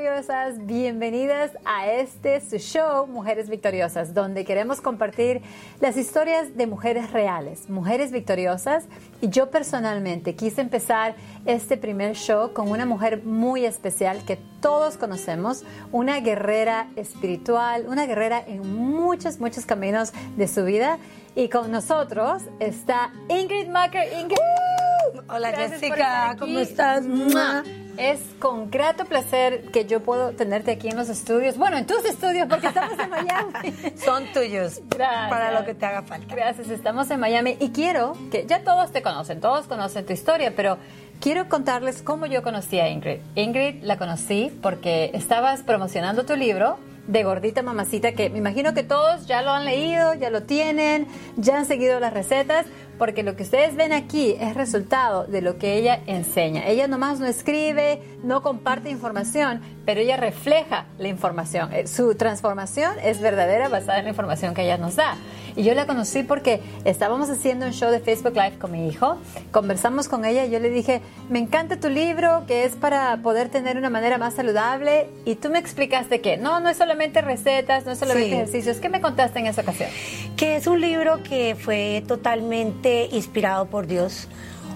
victoriosas, bienvenidas a este su show Mujeres Victoriosas, donde queremos compartir las historias de mujeres reales, mujeres victoriosas. Y yo personalmente quise empezar este primer show con una mujer muy especial que todos conocemos, una guerrera espiritual, una guerrera en muchos, muchos caminos de su vida. Y con nosotros está Ingrid Macker. Ingrid. Hola Jessica, ¿cómo estás? Es con grato placer que yo puedo tenerte aquí en los estudios. Bueno, en tus estudios, porque estamos en Miami. Son tuyos. Gracias. Para lo que te haga falta. Gracias, estamos en Miami y quiero que ya todos te conocen, todos conocen tu historia, pero quiero contarles cómo yo conocí a Ingrid. Ingrid la conocí porque estabas promocionando tu libro de Gordita Mamacita, que me imagino que todos ya lo han leído, ya lo tienen, ya han seguido las recetas, porque lo que ustedes ven aquí es resultado de lo que ella enseña. Ella nomás no escribe, no comparte información, pero ella refleja la información. Eh, su transformación es verdadera basada en la información que ella nos da. Y yo la conocí porque estábamos haciendo un show de Facebook Live con mi hijo, conversamos con ella y yo le dije, me encanta tu libro, que es para poder tener una manera más saludable, y tú me explicaste que no, no es solamente recetas, no es solamente ejercicios. ¿Qué me contaste en esa ocasión? Que es un libro que fue totalmente inspirado por Dios,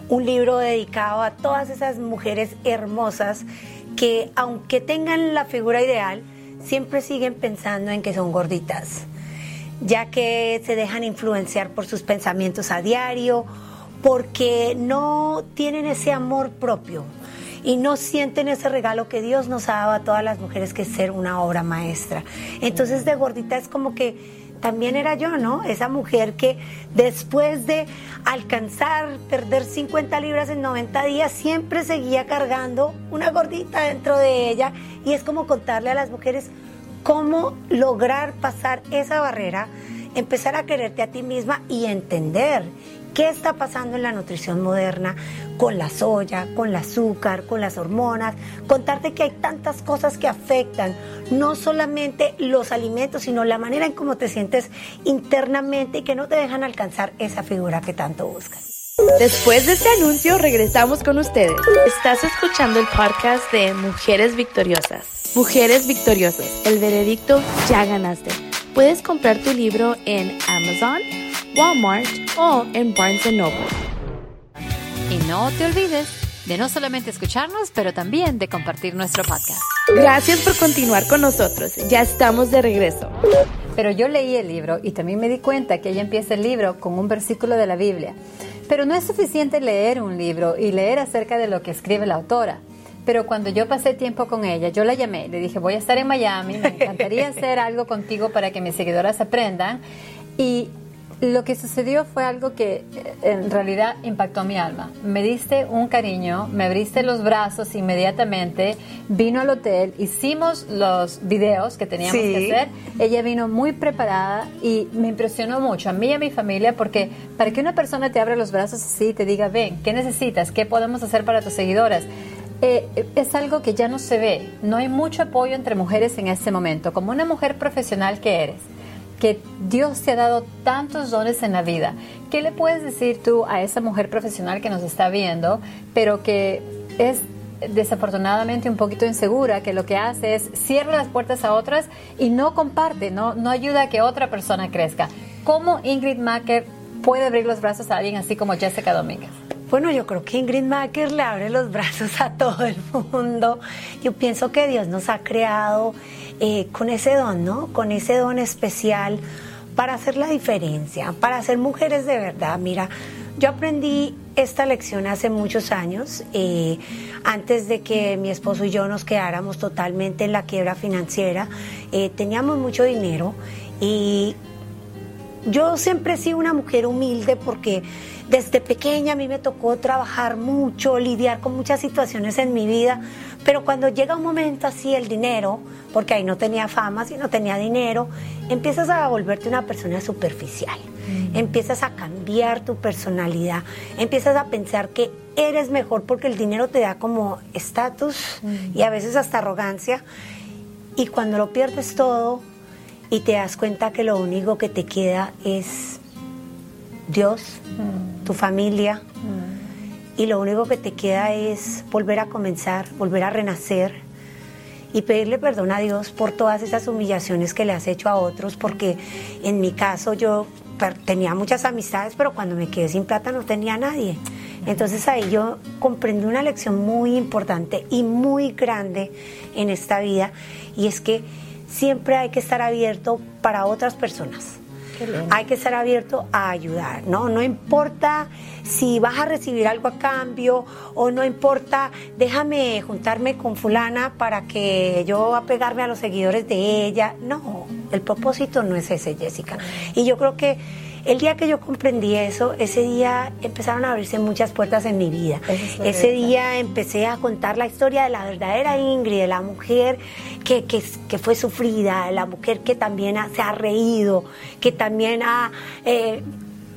un libro dedicado a todas esas mujeres hermosas que aunque tengan la figura ideal, siempre siguen pensando en que son gorditas ya que se dejan influenciar por sus pensamientos a diario, porque no tienen ese amor propio y no sienten ese regalo que Dios nos ha dado a todas las mujeres que es ser una obra maestra. Entonces de gordita es como que también era yo, ¿no? Esa mujer que después de alcanzar, perder 50 libras en 90 días, siempre seguía cargando una gordita dentro de ella. Y es como contarle a las mujeres, cómo lograr pasar esa barrera, empezar a quererte a ti misma y entender qué está pasando en la nutrición moderna con la soya, con el azúcar, con las hormonas, contarte que hay tantas cosas que afectan no solamente los alimentos, sino la manera en cómo te sientes internamente y que no te dejan alcanzar esa figura que tanto buscas. Después de este anuncio regresamos con ustedes. Estás escuchando el podcast de Mujeres Victoriosas. Mujeres Victoriosas, el veredicto ya ganaste. Puedes comprar tu libro en Amazon, Walmart o en Barnes Noble. Y no te olvides de no solamente escucharnos, pero también de compartir nuestro podcast. Gracias por continuar con nosotros. Ya estamos de regreso. Pero yo leí el libro y también me di cuenta que ella empieza el libro con un versículo de la Biblia. Pero no es suficiente leer un libro y leer acerca de lo que escribe la autora. Pero cuando yo pasé tiempo con ella, yo la llamé, le dije, voy a estar en Miami, me encantaría hacer algo contigo para que mis seguidoras aprendan. Y lo que sucedió fue algo que eh, en realidad impactó mi alma. Me diste un cariño, me abriste los brazos inmediatamente, vino al hotel, hicimos los videos que teníamos que hacer. Ella vino muy preparada y me impresionó mucho a mí y a mi familia porque para que una persona te abra los brazos así y te diga, ven, ¿qué necesitas? ¿Qué podemos hacer para tus seguidoras? Eh, es algo que ya no se ve. No hay mucho apoyo entre mujeres en este momento. Como una mujer profesional que eres, que Dios te ha dado tantos dones en la vida, ¿qué le puedes decir tú a esa mujer profesional que nos está viendo, pero que es desafortunadamente un poquito insegura, que lo que hace es cierra las puertas a otras y no comparte, no, no ayuda a que otra persona crezca? ¿Cómo Ingrid Macker puede abrir los brazos a alguien así como Jessica Domínguez? Bueno, yo creo que Ingrid Macker le abre los brazos a todo el mundo. Yo pienso que Dios nos ha creado eh, con ese don, ¿no? Con ese don especial para hacer la diferencia, para ser mujeres de verdad. Mira, yo aprendí esta lección hace muchos años, eh, antes de que mi esposo y yo nos quedáramos totalmente en la quiebra financiera. Eh, teníamos mucho dinero y yo siempre he sido una mujer humilde porque desde pequeña a mí me tocó trabajar mucho, lidiar con muchas situaciones en mi vida, pero cuando llega un momento así el dinero, porque ahí no tenía fama, no tenía dinero, empiezas a volverte una persona superficial, mm. empiezas a cambiar tu personalidad, empiezas a pensar que eres mejor porque el dinero te da como estatus mm. y a veces hasta arrogancia, y cuando lo pierdes todo y te das cuenta que lo único que te queda es Dios, mm. tu familia. Y lo único que te queda es volver a comenzar, volver a renacer y pedirle perdón a Dios por todas esas humillaciones que le has hecho a otros, porque en mi caso yo tenía muchas amistades, pero cuando me quedé sin plata no tenía nadie. Entonces ahí yo comprendí una lección muy importante y muy grande en esta vida, y es que siempre hay que estar abierto para otras personas. Hay que estar abierto a ayudar, ¿no? No importa si vas a recibir algo a cambio o no importa, déjame juntarme con fulana para que yo apegarme a los seguidores de ella. No, el propósito no es ese, Jessica. Y yo creo que el día que yo comprendí eso, ese día empezaron a abrirse muchas puertas en mi vida. ese día empecé a contar la historia de la verdadera Ingrid, de la mujer que, que, fue sufrida, la mujer que también se ha reído, que también ha... Eh,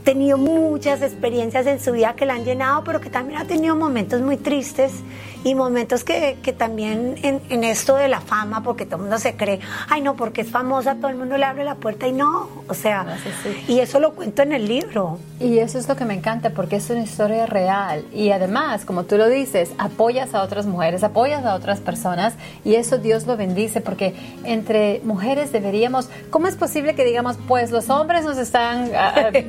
tenido muchas experiencias en su vida que la han llenado, pero que también ha tenido momentos muy tristes y momentos que, que también en, en, esto de la fama, porque todo el mundo se cree, ay no, porque es famosa, todo el mundo le abre la puerta y no, o sea, y eso lo cuento en el libro. Y eso es lo que me encanta, porque es una historia real y además, como tú lo dices, apoyas a otras mujeres, apoyas a otras personas y eso Dios lo bendice, porque entre mujeres deberíamos, ¿cómo es posible que digamos, pues los hombres nos están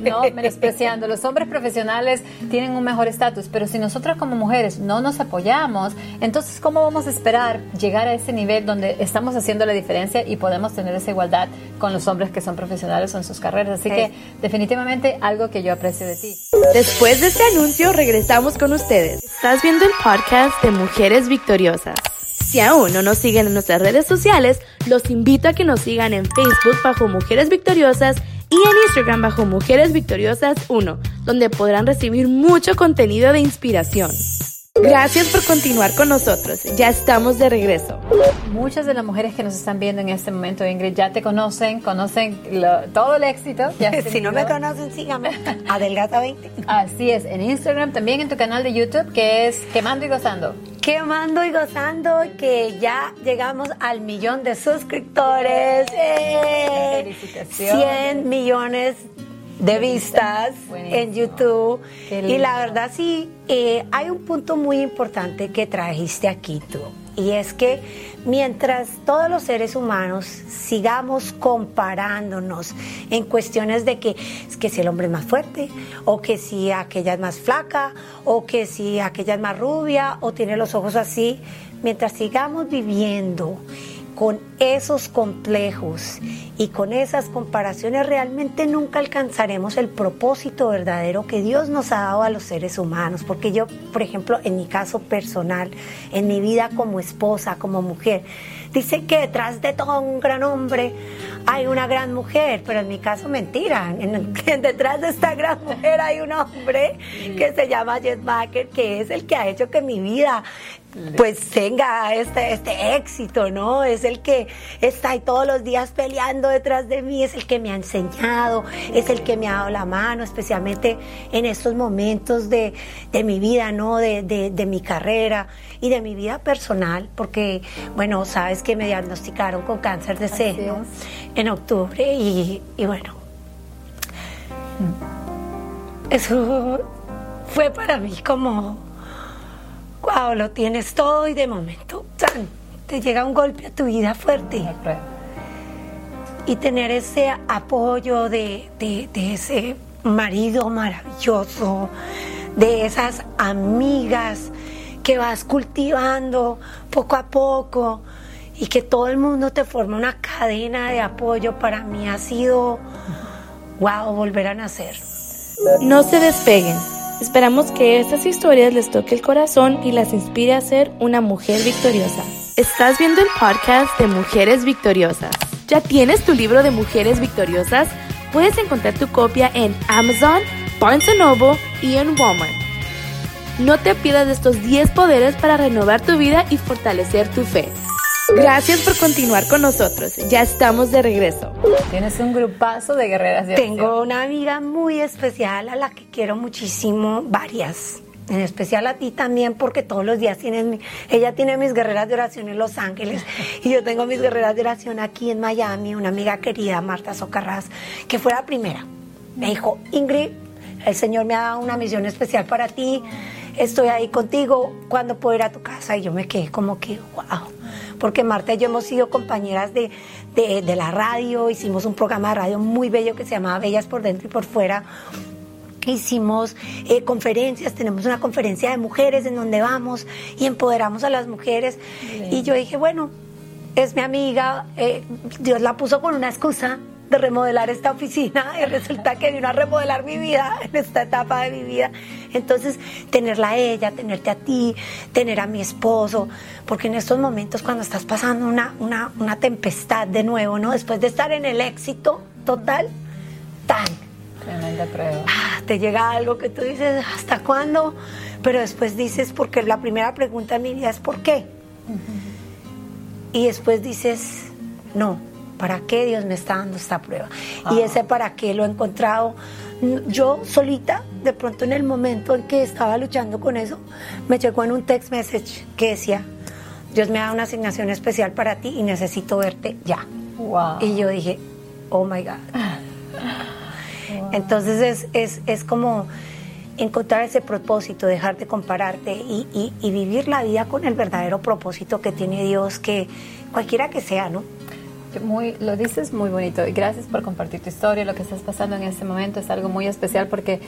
¿no? Menospreciando, los hombres profesionales tienen un mejor estatus, pero si nosotras como mujeres no nos apoyamos, entonces, ¿cómo vamos a esperar llegar a ese nivel donde estamos haciendo la diferencia y podemos tener esa igualdad con los hombres que son profesionales en sus carreras? Así que definitivamente algo que yo aprecio de ti. Después de este anuncio, regresamos con ustedes. Estás viendo el podcast de Mujeres Victoriosas. Si aún no nos siguen en nuestras redes sociales, los invito a que nos sigan en Facebook bajo Mujeres Victoriosas y en Instagram bajo Mujeres Victoriosas 1, donde podrán recibir mucho contenido de inspiración. Gracias por continuar con nosotros. Ya estamos de regreso. Muchas de las mujeres que nos están viendo en este momento, Ingrid, ya te conocen, conocen todo el éxito. si no me conocen, síganme. Adelgata 20. Así es, en Instagram, también en tu canal de YouTube, que es Quemando y Gozando. Quemando y gozando, que ya llegamos al millón de suscriptores. ¡Eh! Felicitaciones. 100 millones de vistas en YouTube. Y la verdad sí, eh, hay un punto muy importante que trajiste aquí tú. Y es que mientras todos los seres humanos sigamos comparándonos en cuestiones de que, que si el hombre es más fuerte, o que si aquella es más flaca, o que si aquella es más rubia, o tiene los ojos así, mientras sigamos viviendo con esos complejos y con esas comparaciones realmente nunca alcanzaremos el propósito verdadero que Dios nos ha dado a los seres humanos. Porque yo, por ejemplo, en mi caso personal, en mi vida como esposa, como mujer, dice que detrás de todo un gran hombre hay una gran mujer, pero en mi caso mentira. detrás de esta gran mujer hay un hombre que se llama Jess Baker, que es el que ha hecho que mi vida pues tenga este, este éxito, ¿no? Es el que está ahí todos los días peleando detrás de mí, es el que me ha enseñado, es el que me ha dado la mano, especialmente en estos momentos de, mi vida, ¿no? De, de, mi carrera y de mi vida personal, porque, bueno, sabes que me diagnosticaron con cáncer de seno en octubre y, y bueno, eso fue para mí como wow, lo tienes todo y de momento te llega un golpe a tu vida fuerte. Y tener ese apoyo de, ese marido maravilloso, de esas amigas que vas cultivando poco a poco y que todo el mundo te forma una cadena de apoyo, para mí ha sido, wow, volver a nacer. No se despeguen. Esperamos que estas historias les toque el corazón y las inspire a ser una mujer victoriosa. Estás viendo el podcast de Mujeres Victoriosas. ¿Ya tienes tu libro de Mujeres Victoriosas? Puedes encontrar tu copia en Amazon, Barnes Noble y en Walmart. No te pierdas de estos 10 poderes para renovar tu vida y fortalecer tu fe. Gracias por continuar con nosotros. Ya estamos de regreso. Tienes un grupazo de guerreras de Tengo una amiga muy especial a la que quiero muchísimo, varias. En especial a ti también, porque todos los días tienes. ella tiene mis guerreras de oración en Los Ángeles y yo tengo mis guerreras de oración aquí en Miami. Una amiga querida, Marta Socarras, que fue la primera. Me dijo, Ingrid, el Señor me ha dado una misión especial para ti. Estoy ahí contigo. ¿Cuándo puedo ir a tu casa? Y yo me quedé como que, wow porque Marta y yo hemos sido compañeras de, de, la radio, hicimos un programa de radio muy bello que se llamaba Bellas por dentro y por fuera, hicimos eh, conferencias, tenemos una conferencia de mujeres en donde vamos y empoderamos a las mujeres. Y yo dije, bueno, es mi amiga, eh, Dios la puso con una excusa de remodelar esta oficina y resulta que vino a remodelar mi vida en esta etapa de mi vida. Entonces, tenerla a ella, tenerte a ti, tener a mi esposo, porque en estos momentos cuando estás pasando una, una, una tempestad de nuevo, ¿no? Después de estar en el éxito total, tan... Tremenda prueba. Ah, te llega algo que tú dices, ¿hasta cuándo? Pero después dices, porque la primera pregunta en mi vida es ¿por qué? Y después dices, no, ¿para qué Dios me está dando esta prueba? Y ah. ese para qué lo he encontrado yo solita, de pronto en el momento en que estaba luchando con eso, me llegó en un text message que decía, Dios me da una asignación especial para ti y necesito verte ya. Y yo dije, oh my God. Entonces es, es, es, como encontrar ese propósito, dejar de compararte y, y, y vivir la vida con el verdadero propósito que tiene Dios, que cualquiera que sea, ¿no? Muy, lo dices muy bonito y gracias por compartir tu historia. Lo que estás pasando en este momento es algo muy especial porque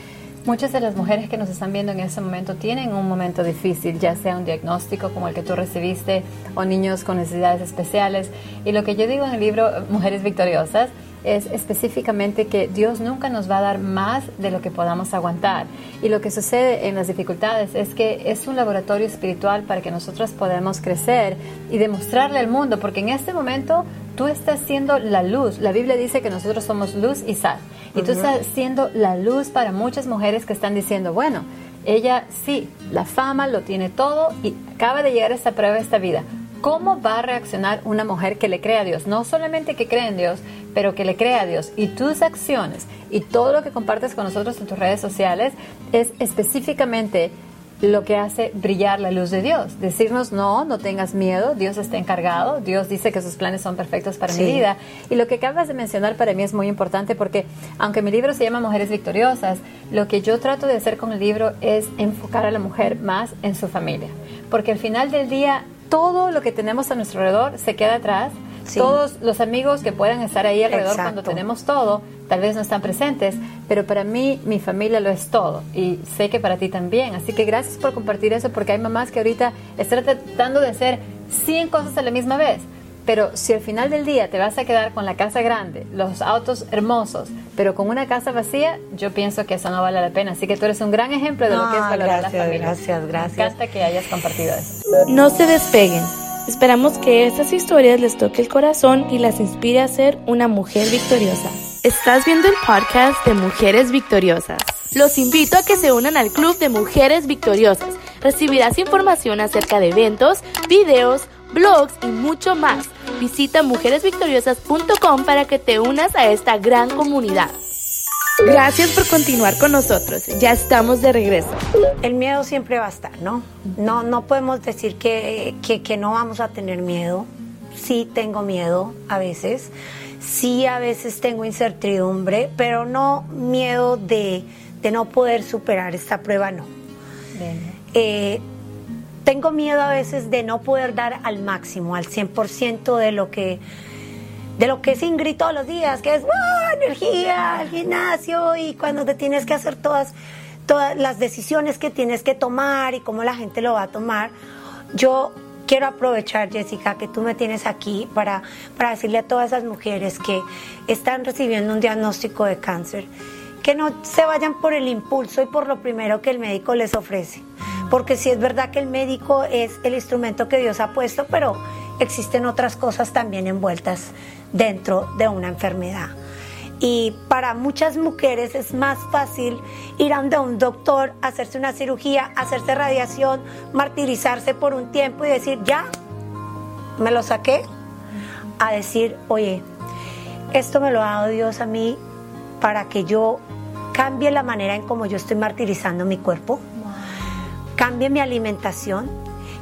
muchas de las mujeres que nos están viendo en este momento tienen un momento difícil, ya sea un diagnóstico como el que tú recibiste o niños con necesidades especiales. Y lo que yo digo en el libro Mujeres Victoriosas es específicamente que Dios nunca nos va a dar más de lo que podamos aguantar. Y lo que sucede en las dificultades es que es un laboratorio espiritual para que nosotros podamos crecer y demostrarle al mundo, porque en este momento tú estás siendo la luz. La Biblia dice que nosotros somos luz y sal. Y tú estás siendo la luz para muchas mujeres que están diciendo, bueno, ella sí, la fama lo tiene todo y acaba de llegar a esta prueba de esta vida ¿Cómo va a reaccionar una mujer que le cree a Dios? No solamente que cree en Dios, pero que le cree a Dios. Y tus acciones y todo lo que compartes con nosotros en tus redes sociales es específicamente lo que hace brillar la luz de Dios. Decirnos, no, no tengas miedo, Dios está encargado, Dios dice que sus planes son perfectos para mi vida. Y lo que acabas de mencionar para mí es muy importante porque, aunque mi libro se llama Mujeres Victoriosas, lo que yo trato de hacer con el libro es enfocar a la mujer más en su familia. Porque al final del día, todo lo que tenemos a nuestro alrededor se queda atrás. Todos los amigos que puedan estar ahí alrededor cuando tenemos todo, tal vez no están presentes, pero para mí mi familia lo es todo y sé que para ti también. Así que gracias por compartir eso porque hay mamás que ahorita están tratando de hacer 100 cosas a la misma vez. Pero si al final del día te vas a quedar con la casa grande, los autos hermosos, pero con una casa vacía, yo pienso que eso no vale la pena. Así que tú eres un gran ejemplo de lo que es valorar la familia. Gracias, gracias. Me encanta que hayas compartido eso. No se despeguen. Esperamos que estas historias les toque el corazón y las inspire a ser una mujer victoriosa. Estás viendo el podcast de Mujeres Victoriosas. Los invito a que se unan al Club de Mujeres Victoriosas. Recibirás información acerca de eventos, videos, blogs y mucho más. Visita mujeresvictoriosas.com para que te unas a esta gran comunidad. Gracias por continuar con nosotros. Ya estamos de regreso. El miedo siempre va a estar, ¿no? No, no podemos decir que, que, no vamos a tener miedo. Sí tengo miedo a veces. Sí a veces tengo incertidumbre, pero no miedo de, de no poder superar esta prueba, no. Eh, tengo miedo a veces de no poder dar al máximo, al 100% de lo que de lo que es Ingrid todos los días, que es energía, al gimnasio y cuando te tienes que hacer todas todas las decisiones que tienes que tomar y cómo la gente lo va a tomar. Yo quiero aprovechar, Jessica, que tú me tienes aquí para, para decirle a todas esas mujeres que están recibiendo un diagnóstico de cáncer, que no se vayan por el impulso y por lo primero que el médico les ofrece porque sí es verdad que el médico es el instrumento que Dios ha puesto, pero existen otras cosas también envueltas dentro de una enfermedad. Y para muchas mujeres es más fácil ir a un doctor, hacerse una cirugía, hacerse radiación, martirizarse por un tiempo y decir, ya, me lo saqué, a decir, oye, esto me lo ha dado Dios a mí para que yo cambie la manera en cómo yo estoy martirizando mi cuerpo cambie mi alimentación.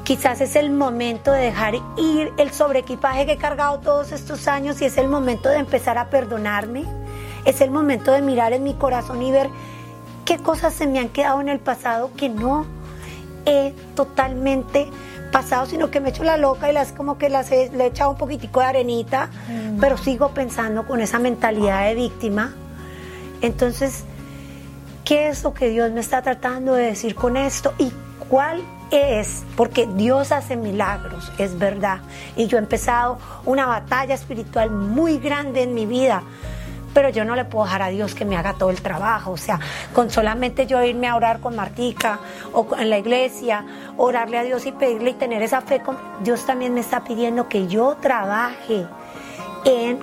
Quizás es el momento de dejar ir el sobreequipaje que he cargado todos estos años y es el momento de empezar a perdonarme. Es el momento de mirar en mi corazón y ver qué cosas se me han quedado en el pasado que no he totalmente pasado, sino que me echo la loca y las como que las he, le he echado un poquitico de arenita, pero sigo pensando con esa mentalidad de víctima. Entonces, ¿qué es lo que Dios me está tratando de decir con esto? ¿Y cuál es? Porque Dios hace milagros, es verdad. Y yo he empezado una batalla espiritual muy grande en mi vida pero yo no le puedo dejar a Dios que me haga todo el trabajo. O sea, con solamente yo irme a orar con Martica o en la iglesia, orarle a Dios y pedirle y tener esa fe, con, Dios también me está pidiendo que yo trabaje en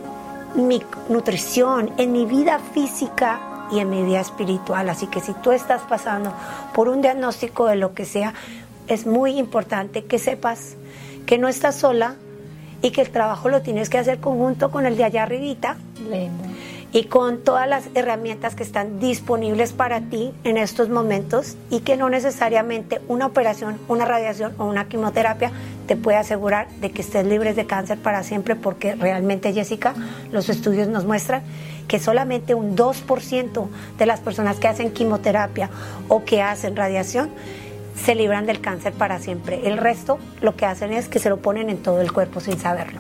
mi nutrición, en mi vida física y en mi vida espiritual. Así que si tú estás pasando por un diagnóstico de lo que sea, es muy importante que sepas que no estás sola y que el trabajo lo tienes que hacer conjunto con el de allá arribita. Lindo y con todas las herramientas que están disponibles para ti en estos momentos y que no necesariamente una operación, una radiación o una quimioterapia te puede asegurar de que estés libre de cáncer para siempre porque realmente Jessica, los estudios nos muestran que solamente un 2% de las personas que hacen quimioterapia o que hacen radiación se libran del cáncer para siempre. El resto lo que hacen es que se lo ponen en todo el cuerpo sin saberlo.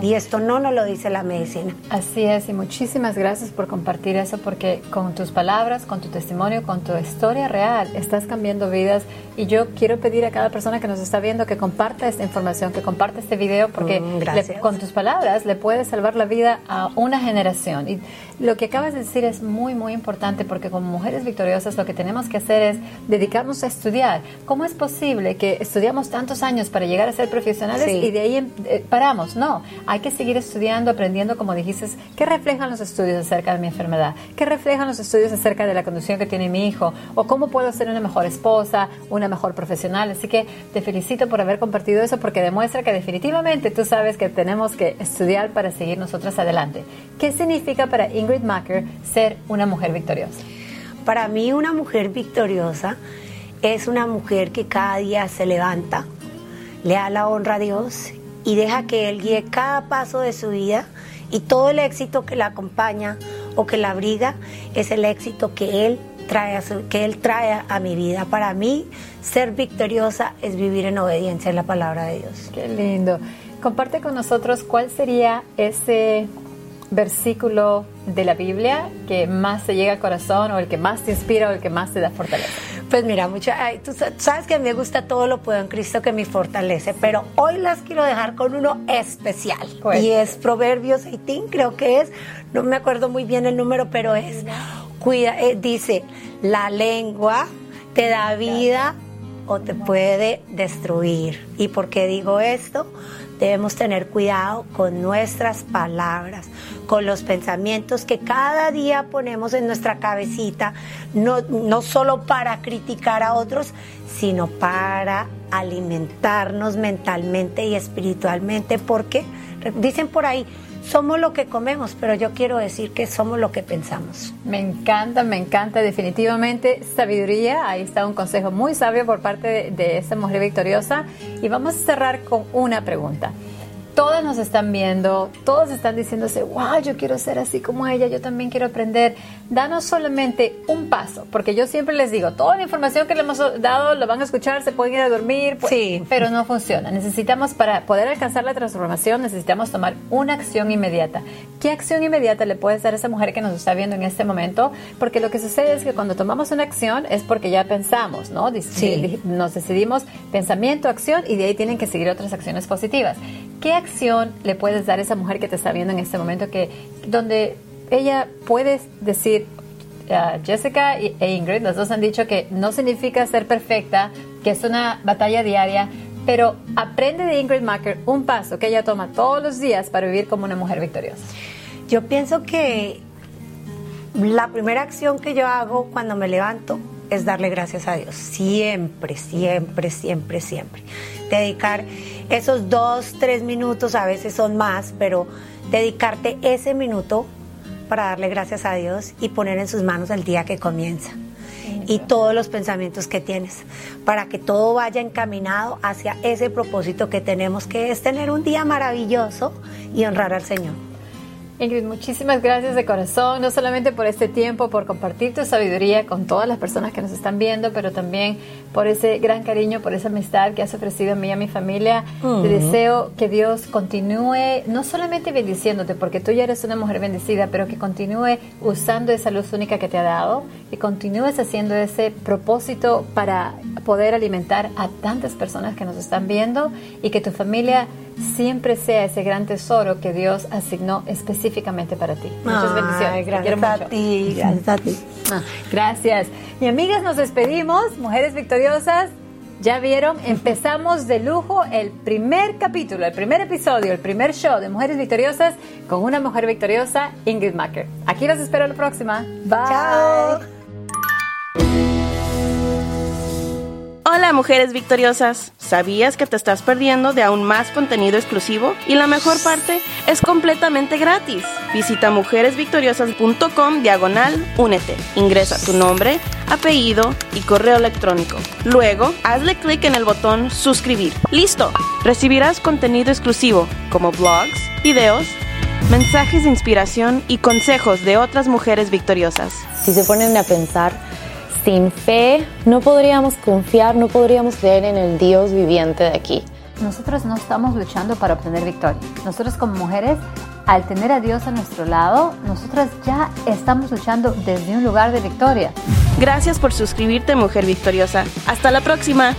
Y esto no nos lo dice la medicina. Así es, y muchísimas gracias por compartir eso, porque con tus palabras, con tu testimonio, con tu historia real, estás cambiando vidas. Y yo quiero pedir a cada persona que nos está viendo que comparta esta información, que comparta este video, porque mm, con tus palabras le puedes salvar la vida a una generación. Y lo que acabas de decir es muy, muy importante, porque como mujeres victoriosas lo que tenemos que hacer es dedicarnos a estudiar ¿Cómo es posible que estudiamos tantos años para llegar a ser profesionales y de ahí em, eh, paramos? No, hay que seguir estudiando, aprendiendo, como dijiste, ¿qué reflejan los estudios acerca de mi enfermedad? ¿Qué reflejan los estudios acerca de la condición que tiene mi hijo? ¿O cómo puedo ser una mejor esposa, una mejor profesional? Así que te felicito por haber compartido eso porque demuestra que definitivamente tú sabes que tenemos que estudiar para seguir nosotras adelante. ¿Qué significa para Ingrid Macker ser una mujer victoriosa? Para mí una mujer victoriosa es una mujer que cada día se levanta, le da la honra a Dios y deja que Él guíe cada paso de su vida y todo el éxito que la acompaña o que la abriga es el éxito que Él trae a, que él trae a mi vida. Para mí, ser victoriosa es vivir en obediencia en la palabra de Dios. Qué lindo. Comparte con nosotros cuál sería ese versículo de la Biblia que más te llega al corazón o el que más te inspira o el que más te da fortaleza. Pues mira, mucha, tú sabes que a mí me gusta todo lo puedo en Cristo que me fortalece, pero hoy las quiero dejar con uno especial. Y es Proverbios 18, creo que es, no me acuerdo muy bien el número, pero es, cuida, eh, dice, la lengua te da vida o te puede destruir. ¿Y por qué digo esto? Debemos tener cuidado con nuestras palabras, con los pensamientos que cada día ponemos en nuestra cabecita, no, no solo para criticar a otros, sino para alimentarnos mentalmente y espiritualmente, porque dicen por ahí, somos lo que comemos, pero yo quiero decir que somos lo que pensamos. Me encanta, me encanta, definitivamente sabiduría. Ahí está un consejo muy sabio por parte de, de esta mujer victoriosa. Y vamos a cerrar con una pregunta todas nos están viendo, todos están diciéndose, wow, yo quiero ser así como ella, yo también quiero aprender. Danos solamente un paso, porque yo siempre les digo, toda la información que le hemos dado lo van a escuchar, se pueden ir a dormir, pues, sí. pero no funciona. Necesitamos, para poder alcanzar la transformación, necesitamos tomar una acción inmediata. ¿Qué acción inmediata le puedes dar a esa mujer que nos está viendo en este momento? Porque lo que sucede es que cuando tomamos una acción es porque ya pensamos, ¿no? Sí. Nos decidimos pensamiento, acción y de ahí tienen que seguir otras acciones positivas. ¿Qué acción le puedes dar a esa mujer que te está viendo en este momento que donde ella puede decir uh, Jessica e Ingrid, los dos han dicho que no significa ser perfecta, que es una batalla diaria, pero aprende de Ingrid Macker un paso que ella toma todos los días para vivir como una mujer victoriosa. Yo pienso que la primera acción que yo hago cuando me levanto es darle gracias a Dios. Siempre, siempre, siempre, siempre. Dedicar esos dos, tres minutos, a veces son más, pero dedicarte ese minuto para darle gracias a Dios y poner en sus manos el día que comienza y todos los pensamientos que tienes, para que todo vaya encaminado hacia ese propósito que tenemos, que es tener un día maravilloso y honrar al Señor. Ingrid, muchísimas gracias de corazón, no solamente por este tiempo, por compartir tu sabiduría con todas las personas que nos están viendo, pero también por ese gran cariño, por esa amistad que has ofrecido a mí y a mi familia. Te deseo que Dios continúe, no solamente bendiciéndote, porque tú ya eres una mujer bendecida, pero que continúe usando esa luz única que te ha dado y continúes haciendo ese propósito para poder alimentar a tantas personas que nos están viendo y que tu familia siempre sea ese gran tesoro que Dios asignó específicamente para ti. Muchas bendiciones. Gracias a ti, gracias a ti. Ah, gracias. Y amigas, nos despedimos. Mujeres victoriosas. Ya vieron, empezamos de lujo el primer capítulo, el primer episodio, el primer show de Mujeres Victoriosas con una mujer victoriosa, Ingrid Macker. Aquí los espero la próxima. Bye. Chao. Hola mujeres victoriosas, ¿sabías que te estás perdiendo de aún más contenido exclusivo? Y la mejor parte es completamente gratis. Visita mujeresvictoriosas.com diagonal únete. Ingresa tu nombre, apellido y correo electrónico. Luego, hazle clic en el botón suscribir. ¡Listo! Recibirás contenido exclusivo como blogs, videos, mensajes de inspiración y consejos de otras mujeres victoriosas. Si se ponen a pensar, sin fe no podríamos confiar, no podríamos creer en el Dios viviente de aquí. Nosotros no estamos luchando para obtener victoria. Nosotros como mujeres, al tener a Dios a nuestro lado, nosotras ya estamos luchando desde un lugar de victoria. Gracias por suscribirte, mujer victoriosa. Hasta la próxima.